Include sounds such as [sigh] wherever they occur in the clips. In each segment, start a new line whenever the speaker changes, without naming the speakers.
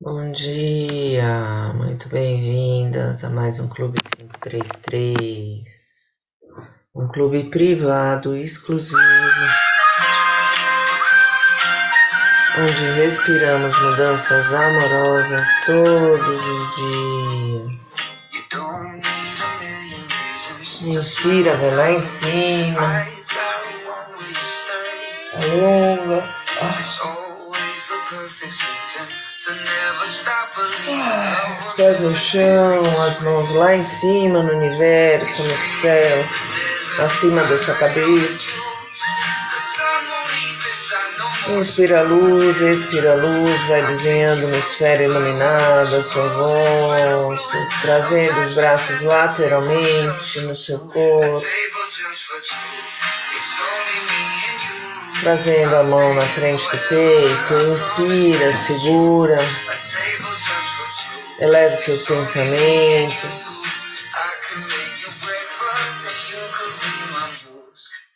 Bom dia, muito bem-vindas a mais um Clube 533, um clube privado exclusivo, onde respiramos mudanças amorosas todos os dias. Inspira, vai lá em cima, alonga. Ah. Os pés no chão, as mãos lá em cima no universo, no céu, acima da sua cabeça. Inspira a luz, expira a luz, vai desenhando uma esfera iluminada sua volta, trazendo os braços lateralmente no seu corpo. Trazendo a mão na frente do peito, inspira, segura, eleve seus pensamentos.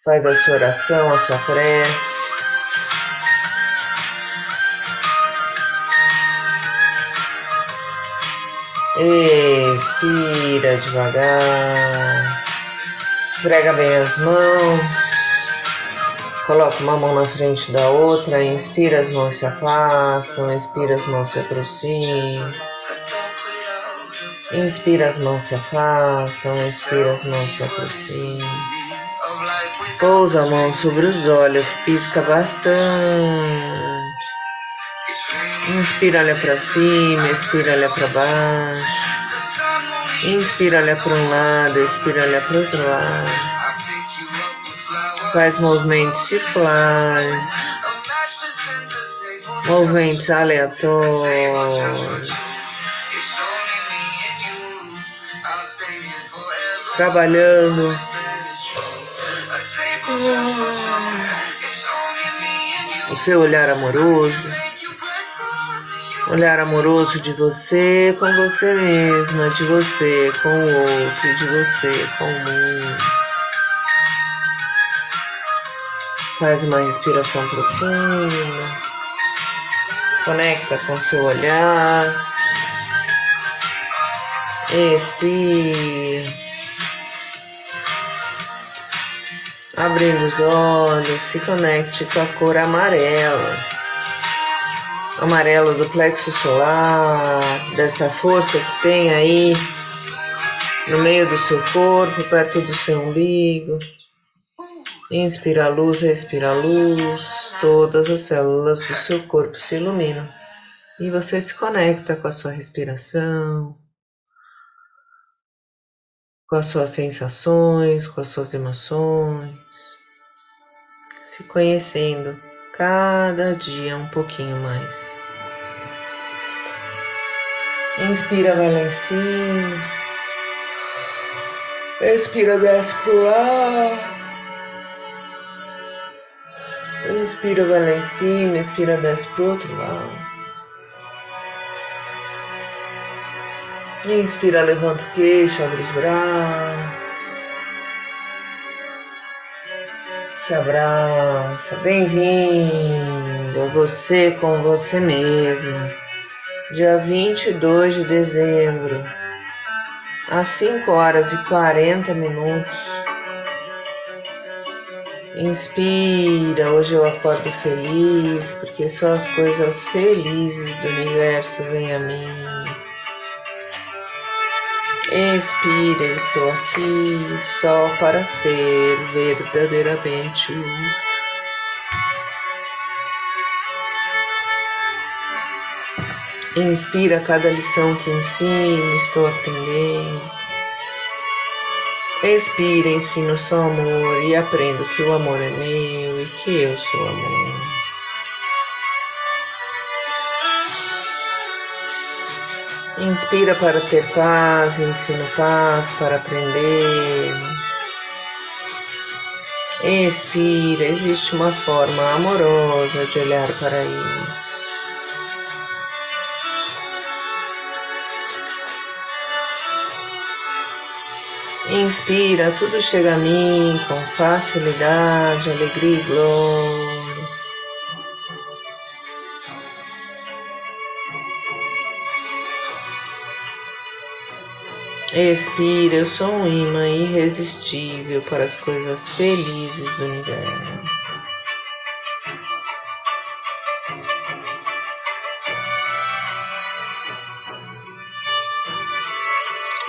Faz a sua oração, a sua prece. Expira devagar. Esfrega bem as mãos. Coloca uma mão na frente da outra, inspira, as mãos se afastam, expira, as mãos se aproximam. Inspira, as mãos se afastam, expira, as mãos se aproximam. Pousa a mão sobre os olhos, pisca bastante. Inspira, olha para cima, expira, olha para baixo. Inspira, olha para um lado, expira, olha para outro lado faz movimentos circulares, movimentos aleatórios, trabalhando. O seu olhar amoroso, olhar amoroso de você com você mesma, de você com o outro, de você com o mundo. Faz uma respiração profunda. Conecta com seu olhar. Expira. Abrindo os olhos, se conecte com a cor amarela. Amarelo do plexo solar, dessa força que tem aí no meio do seu corpo, perto do seu umbigo. Inspira a luz, respira a luz, todas as células do seu corpo se iluminam e você se conecta com a sua respiração, com as suas sensações, com as suas emoções, se conhecendo cada dia um pouquinho mais. Inspira, vai lá em cima. Expira, desce pro ar. Inspira, vai lá em cima, expira, desce pro outro lado. Inspira, levanta o queixo, abre os braços. Se abraça, bem-vindo você com você mesmo. Dia 22 de dezembro, às 5 horas e 40 minutos. Inspira, hoje eu acordo feliz, porque só as coisas felizes do universo vêm a mim. Expira, eu estou aqui só para ser verdadeiramente. Inspira cada lição que ensino, estou aprendendo. Expira, ensino só amor e aprendo que o amor é meu e que eu sou amor. Inspira para ter paz, ensino paz para aprender. Expira, existe uma forma amorosa de olhar para ele. inspira, tudo chega a mim com facilidade, alegria e glória. Expira, eu sou um imã irresistível para as coisas felizes do universo.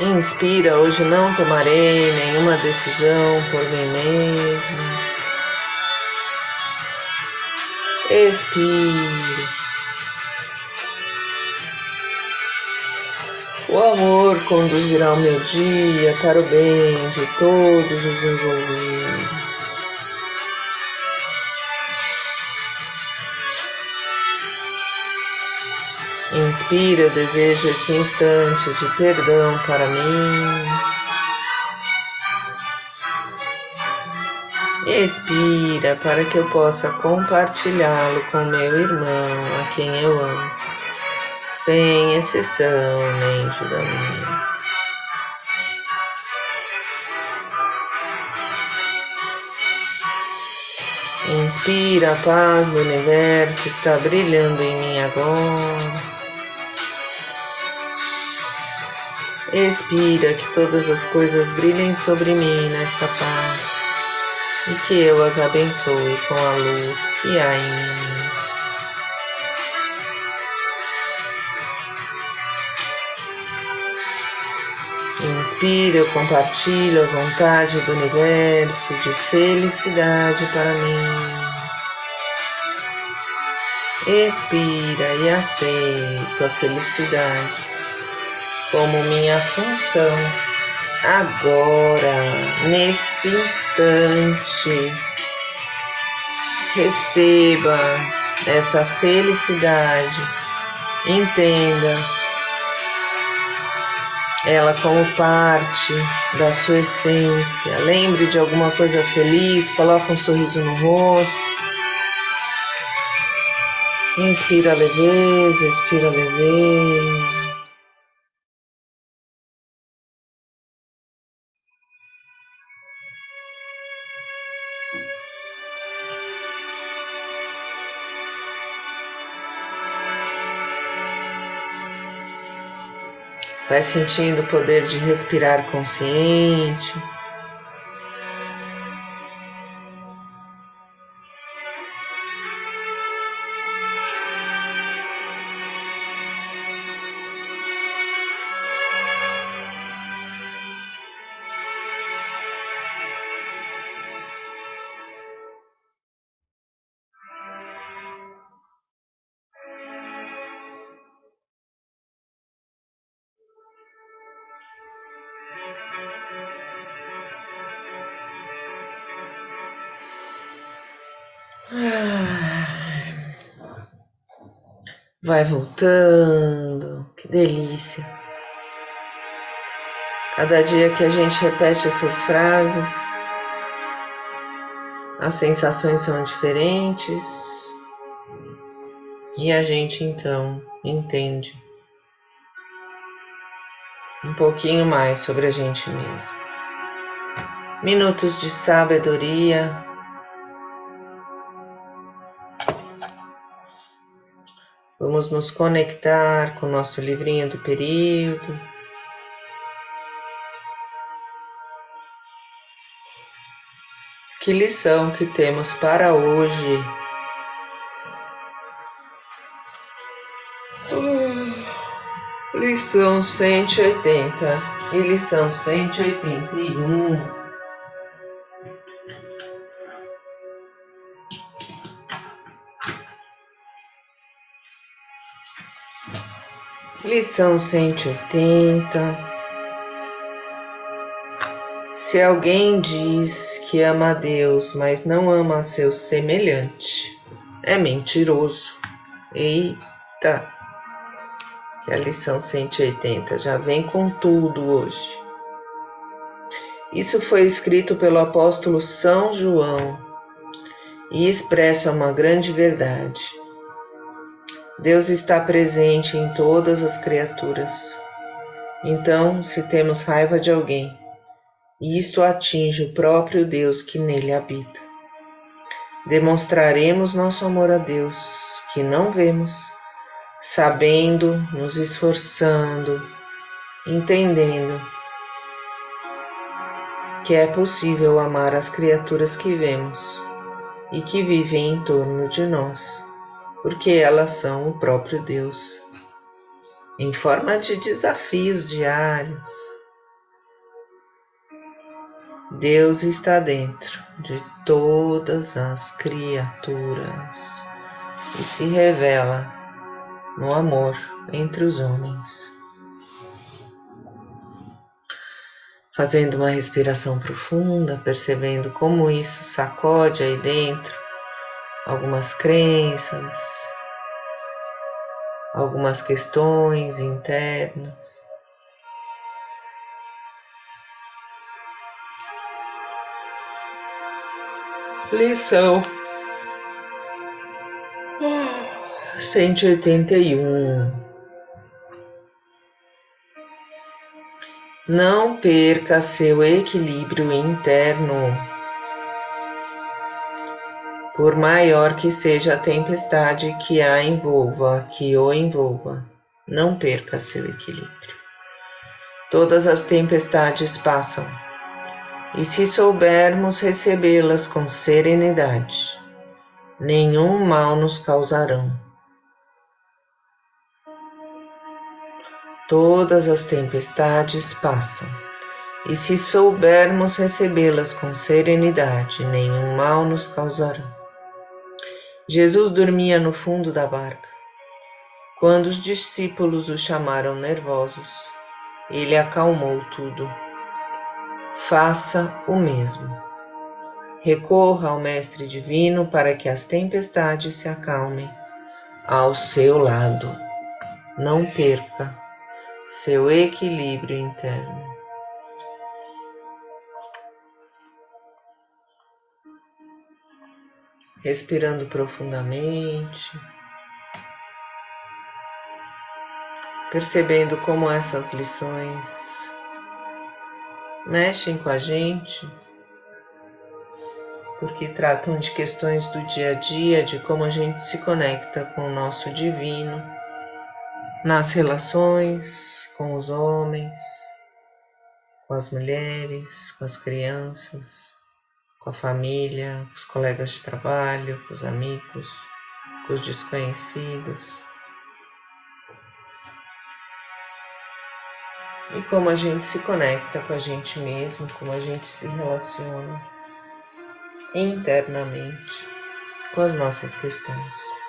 Inspira, hoje não tomarei nenhuma decisão por mim mesmo. Expira. O amor conduzirá o meu dia para o bem de todos os envolvidos. Inspira, eu desejo esse instante de perdão para mim. Expira para que eu possa compartilhá-lo com meu irmão, a quem eu amo sem exceção nem julgamento. Inspira, a paz do universo está brilhando em mim agora. Expira que todas as coisas brilhem sobre mim nesta paz e que eu as abençoe com a luz que há em mim. Inspira, eu compartilho a vontade do universo de felicidade para mim. Expira e aceito a felicidade como minha função agora, nesse instante. Receba essa felicidade, entenda ela como parte da sua essência. Lembre de alguma coisa feliz, coloque um sorriso no rosto. Inspira leveza, expira leveza. Vai sentindo o poder de respirar consciente. Vai voltando, que delícia. Cada dia que a gente repete essas frases, as sensações são diferentes e a gente então entende um pouquinho mais sobre a gente mesmo. Minutos de sabedoria Vamos nos conectar com o nosso livrinho do período. Que lição que temos para hoje? Uh, lição 180 e lição 181. Lição 180. Se alguém diz que ama a Deus, mas não ama seu semelhante, é mentiroso. Eita! Que a lição 180 já vem com tudo hoje. Isso foi escrito pelo apóstolo São João e expressa uma grande verdade. Deus está presente em todas as criaturas. Então, se temos raiva de alguém, isto atinge o próprio Deus que nele habita, demonstraremos nosso amor a Deus, que não vemos, sabendo, nos esforçando, entendendo que é possível amar as criaturas que vemos e que vivem em torno de nós, porque elas são o próprio Deus, em forma de desafios diários. Deus está dentro de todas as criaturas e se revela no amor entre os homens. Fazendo uma respiração profunda, percebendo como isso sacode aí dentro algumas crenças, algumas questões internas. Lição cento e oitenta e um. Não perca seu equilíbrio interno. Por maior que seja a tempestade que a envolva, que o envolva, não perca seu equilíbrio. Todas as tempestades passam, e se soubermos recebê-las com serenidade, nenhum mal nos causarão. Todas as tempestades passam, e se soubermos recebê-las com serenidade, nenhum mal nos causará. Jesus dormia no fundo da barca. Quando os discípulos o chamaram nervosos, ele acalmou tudo. Faça o mesmo. Recorra ao Mestre Divino para que as tempestades se acalmem ao seu lado. Não perca seu equilíbrio interno. Respirando profundamente, percebendo como essas lições mexem com a gente, porque tratam de questões do dia a dia, de como a gente se conecta com o nosso divino nas relações com os homens, com as mulheres, com as crianças, com a família, com os colegas de trabalho, com os amigos, com os desconhecidos. E como a gente se conecta com a gente mesmo, como a gente se relaciona internamente com as nossas questões.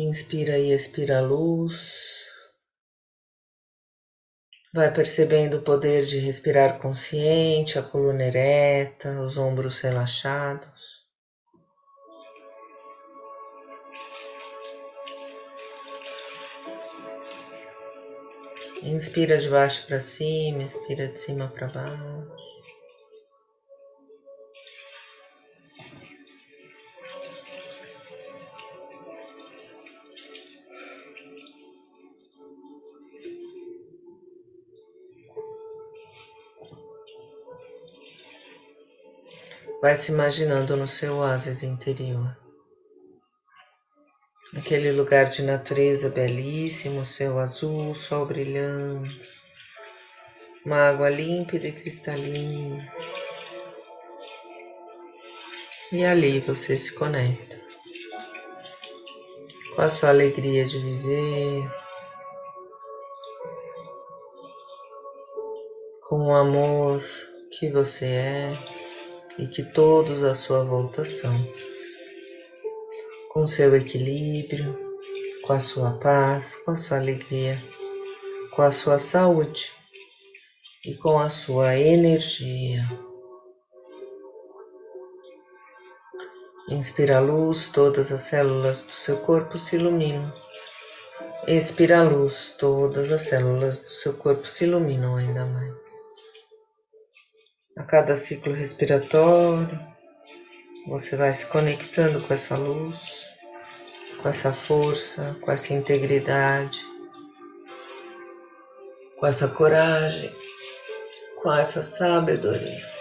Inspira e expira a luz. Vai percebendo o poder de respirar consciente, a coluna ereta, os ombros relaxados. Inspira de baixo para cima, expira de cima para baixo. Vai se imaginando no seu oásis interior. Aquele lugar de natureza belíssimo, céu azul, sol brilhando, uma água límpida e cristalina. E ali você se conecta com a sua alegria de viver, com o amor que você é e que todos à sua volta são, com seu equilíbrio, com a sua paz, com a sua alegria, com a sua saúde e com a sua energia. Inspira a luz, todas as células do seu corpo se iluminam. Expira a luz, todas as células do seu corpo se iluminam ainda mais a cada ciclo respiratório, você vai se conectando com essa luz, com essa força, com essa integridade, com essa coragem, com essa sabedoria.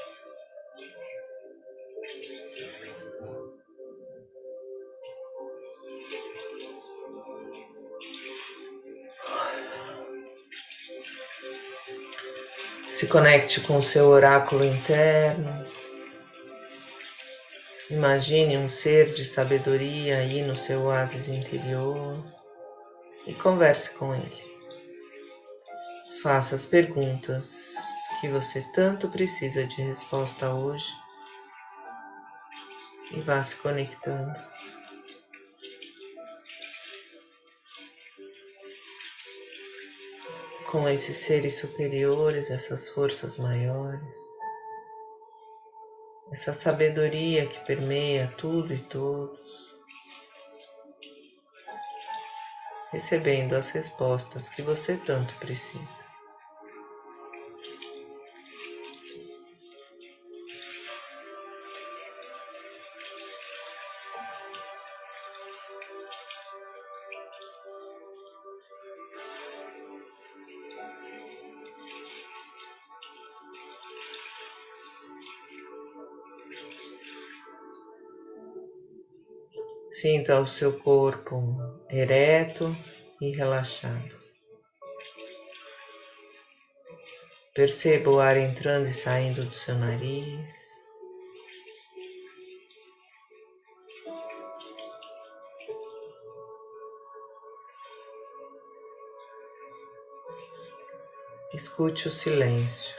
Se conecte com o seu oráculo interno. Imagine um ser de sabedoria aí no seu oásis interior e converse com ele. Faça as perguntas que você tanto precisa de resposta hoje e vá se conectando. Com esses seres superiores, essas forças maiores, essa sabedoria que permeia tudo e todos, recebendo as respostas que você tanto precisa. Sinta o seu corpo ereto e relaxado. Perceba o ar entrando e saindo do seu nariz. Escute o silêncio.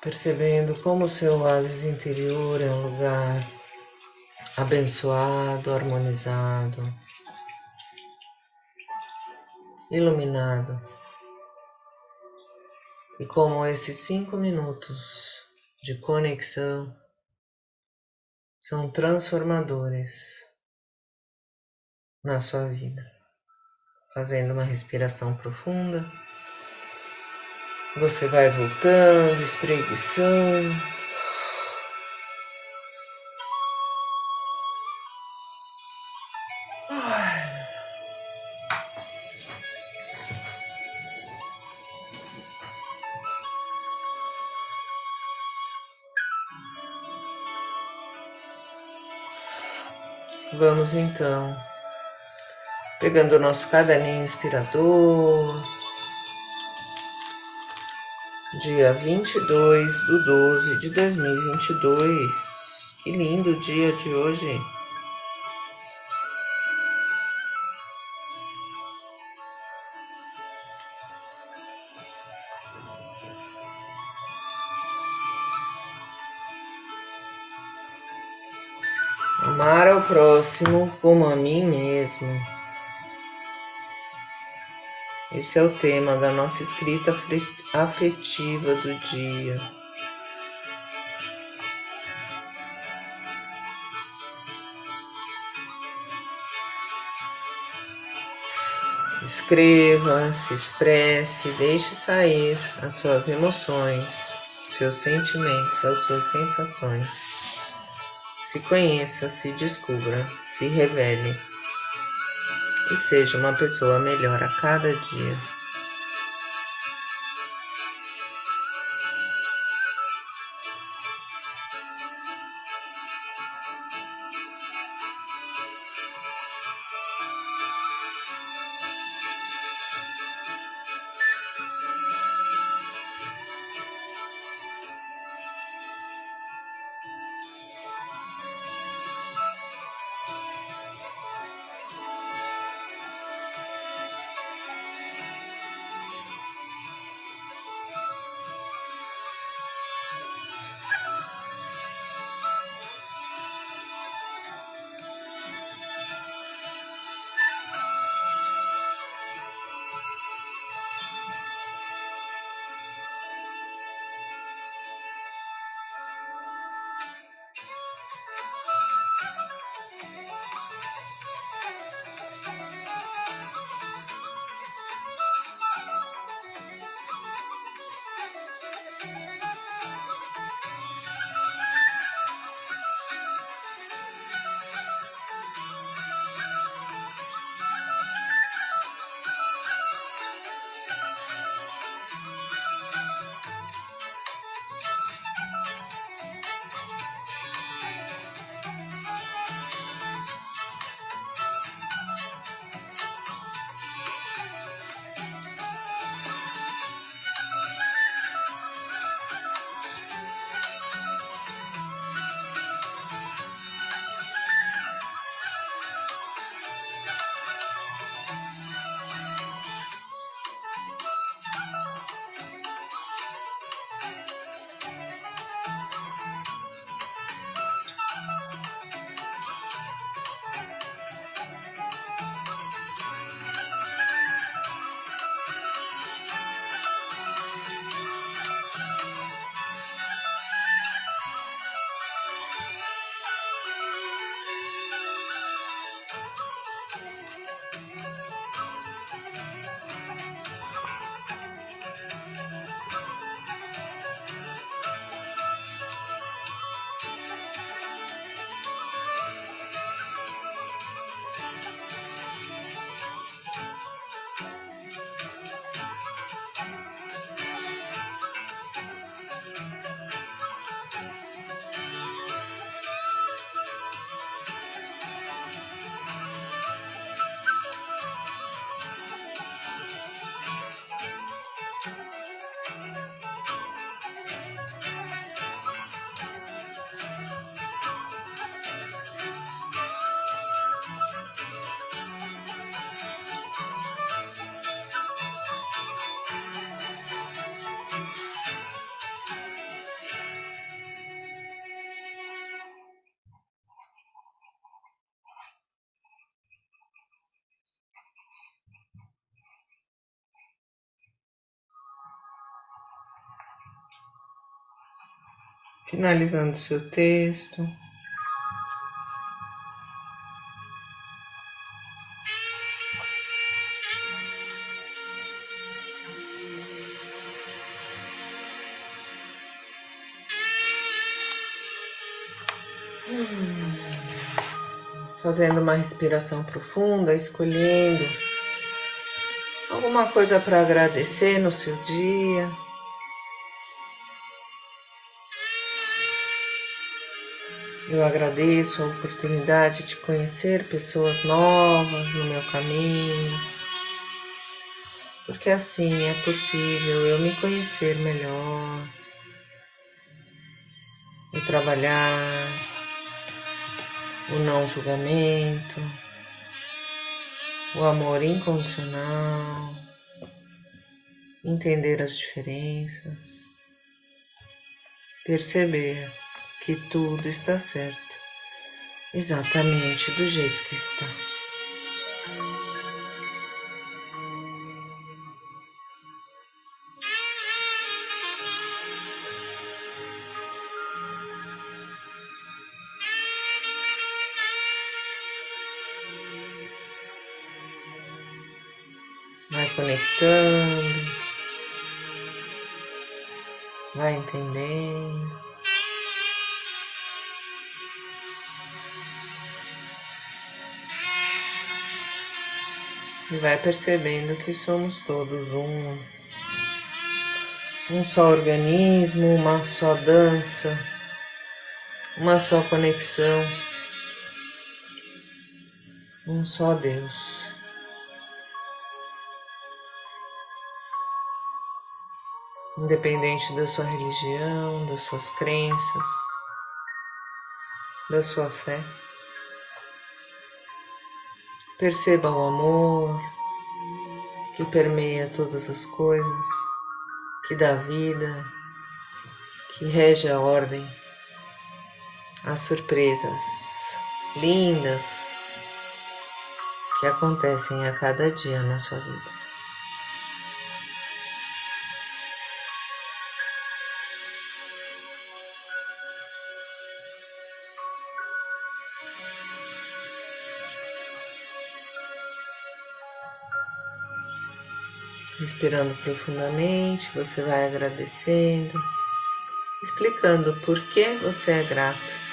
Percebendo como seu oásis interior é um lugar abençoado, harmonizado, iluminado. E como esses cinco minutos de conexão são transformadores na sua vida. Fazendo uma respiração profunda. Você vai voltando, espreguiçando. Vamos então, pegando o nosso caderninho inspirador, dia 22 do 12 de 2022. Que lindo dia de hoje. Amar ao próximo como a mim mesmo. Esse é o tema da nossa escrita afetiva do dia. Escreva, se expresse, deixe sair as suas emoções, seus sentimentos, as suas sensações. Se conheça, se descubra, se revele e seja uma pessoa melhor a cada dia. Finalizando seu texto. Fazendo uma respiração profunda, escolhendo alguma coisa para agradecer no seu dia. Eu agradeço a oportunidade de conhecer pessoas novas no meu caminho, porque assim é possível eu me conhecer melhor, e trabalhar o não julgamento, o amor incondicional, entender as diferenças, perceber que tudo está certo, exatamente do jeito que está. Vai conectando, vai entendendo. E vai percebendo que somos todos um, um só organismo, uma só dança, uma só conexão, um só Deus. Independente da sua religião, das suas crenças, da sua fé. Perceba o amor que permeia todas as coisas, que dá vida, que rege a ordem, as surpresas lindas que acontecem a cada dia na sua vida. Respirando profundamente, você vai agradecendo, explicando por que você é grato.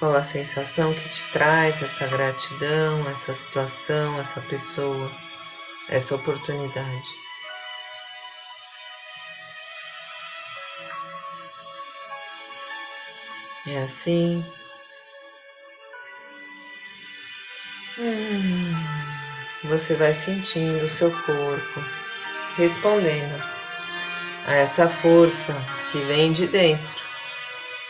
Qual a sensação que te traz essa gratidão, essa situação, essa pessoa, essa oportunidade? É assim você vai sentindo o seu corpo respondendo a essa força que vem de dentro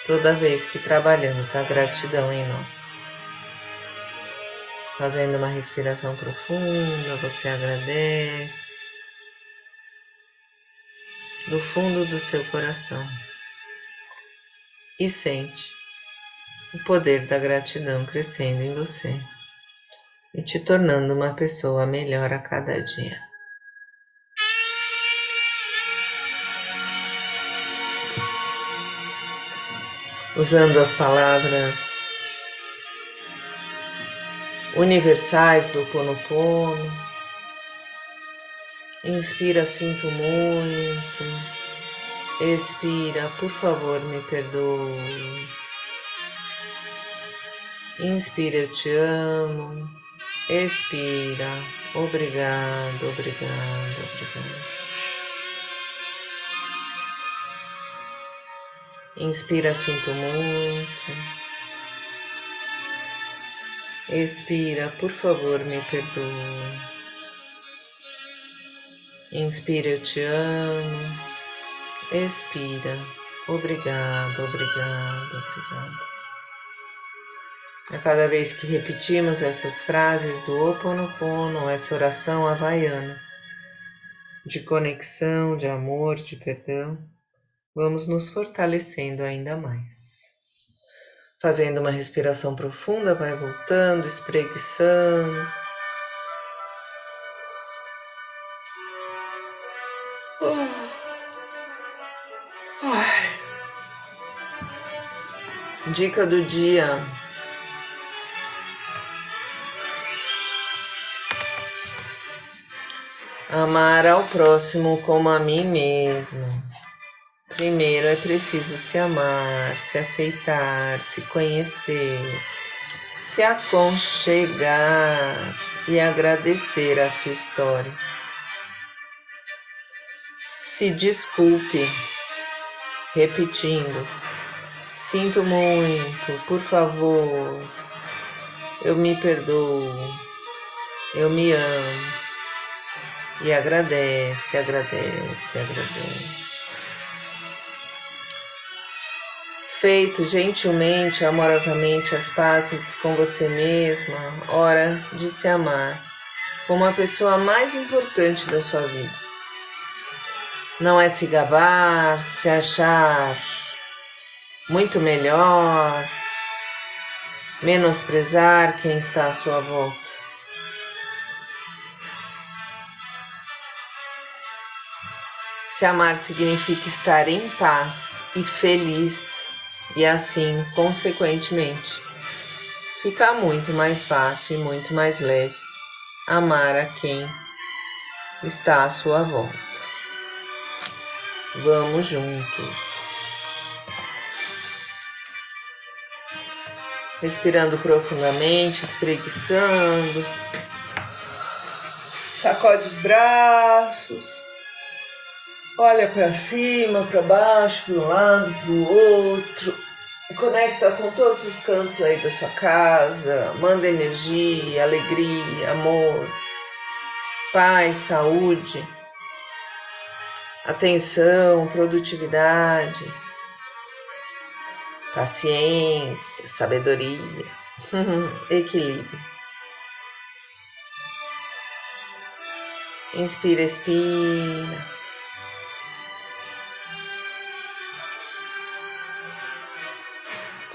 toda vez que trabalhamos a gratidão em nós. Fazendo uma respiração profunda, você agradece do fundo do seu coração e sente o poder da gratidão crescendo em você e te tornando uma pessoa melhor a cada dia. Usando as palavras universais do Ponopono, inspira, sinto muito, expira, por favor, me perdoe. Inspira, eu te amo. Expira. Obrigado, obrigado, obrigado. Inspira, sinto muito. Expira, por favor, me perdoe. Inspira, eu te amo. Expira. Obrigado, obrigado, obrigado. A cada vez que repetimos essas frases do Ho Oponopono, essa oração havaiana, de conexão, de amor, de perdão, vamos nos fortalecendo ainda mais. Fazendo uma respiração profunda, vai voltando, espreguiçando. Dica do dia Amar ao próximo como a mim mesmo. Primeiro é preciso se amar, se aceitar, se conhecer, se aconchegar e agradecer a sua história. Se desculpe, repetindo: Sinto muito, por favor, eu me perdoo, eu me amo. E agradece, agradece, agradece. Feito gentilmente, amorosamente as pazes com você mesma, hora de se amar como a pessoa mais importante da sua vida. Não é se gabar, se achar muito melhor, menosprezar quem está à sua volta. Se amar significa estar em paz e feliz, e assim, consequentemente, fica muito mais fácil e muito mais leve amar a quem está à sua volta. Vamos juntos. Respirando profundamente, espreguiçando. Sacode os braços. Olha para cima, para baixo, para um lado, para o outro. Conecta com todos os cantos aí da sua casa. Manda energia, alegria, amor, paz, saúde, atenção, produtividade, paciência, sabedoria, [laughs] equilíbrio. Inspira, expira.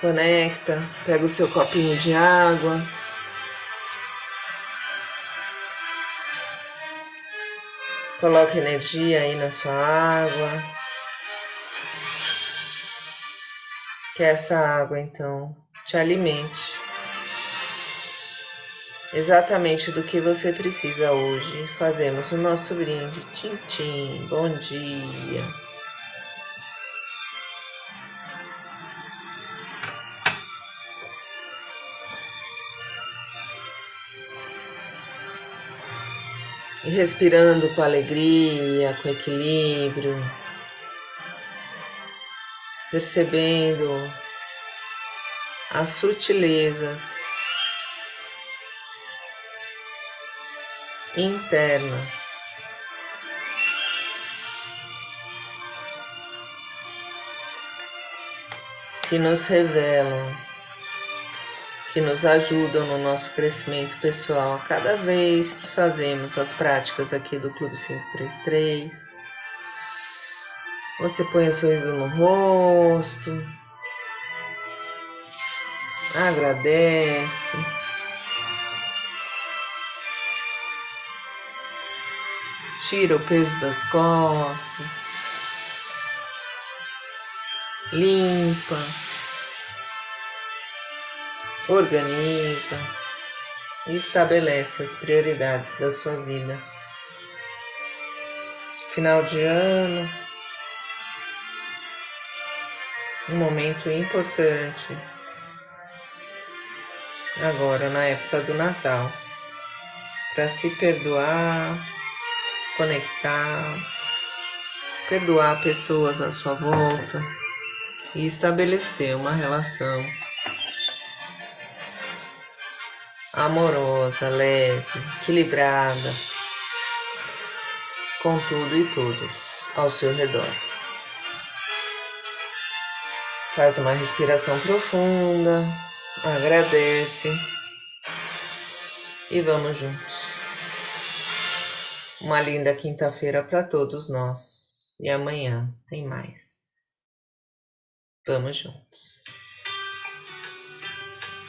Conecta, pega o seu copinho de água. Coloque energia aí na sua água. Que essa água então te alimente exatamente do que você precisa hoje. Fazemos o nosso brinde. Tchim. Bom dia. E respirando com alegria, com equilíbrio, percebendo as sutilezas internas. Que nos revelam que nos ajudam no nosso crescimento pessoal a cada vez que fazemos as práticas aqui do Clube 533. Você põe o um sorriso no rosto, agradece. Tira o peso das costas, limpa organiza e estabelece as prioridades da sua vida. Final de ano, um momento importante, agora na época do Natal, para se perdoar, se conectar, perdoar pessoas à sua volta e estabelecer uma relação amorosa, leve, equilibrada, com tudo e todos ao seu redor. Faz uma respiração profunda, agradece e vamos juntos. Uma linda quinta-feira para todos nós e amanhã tem mais. Vamos juntos.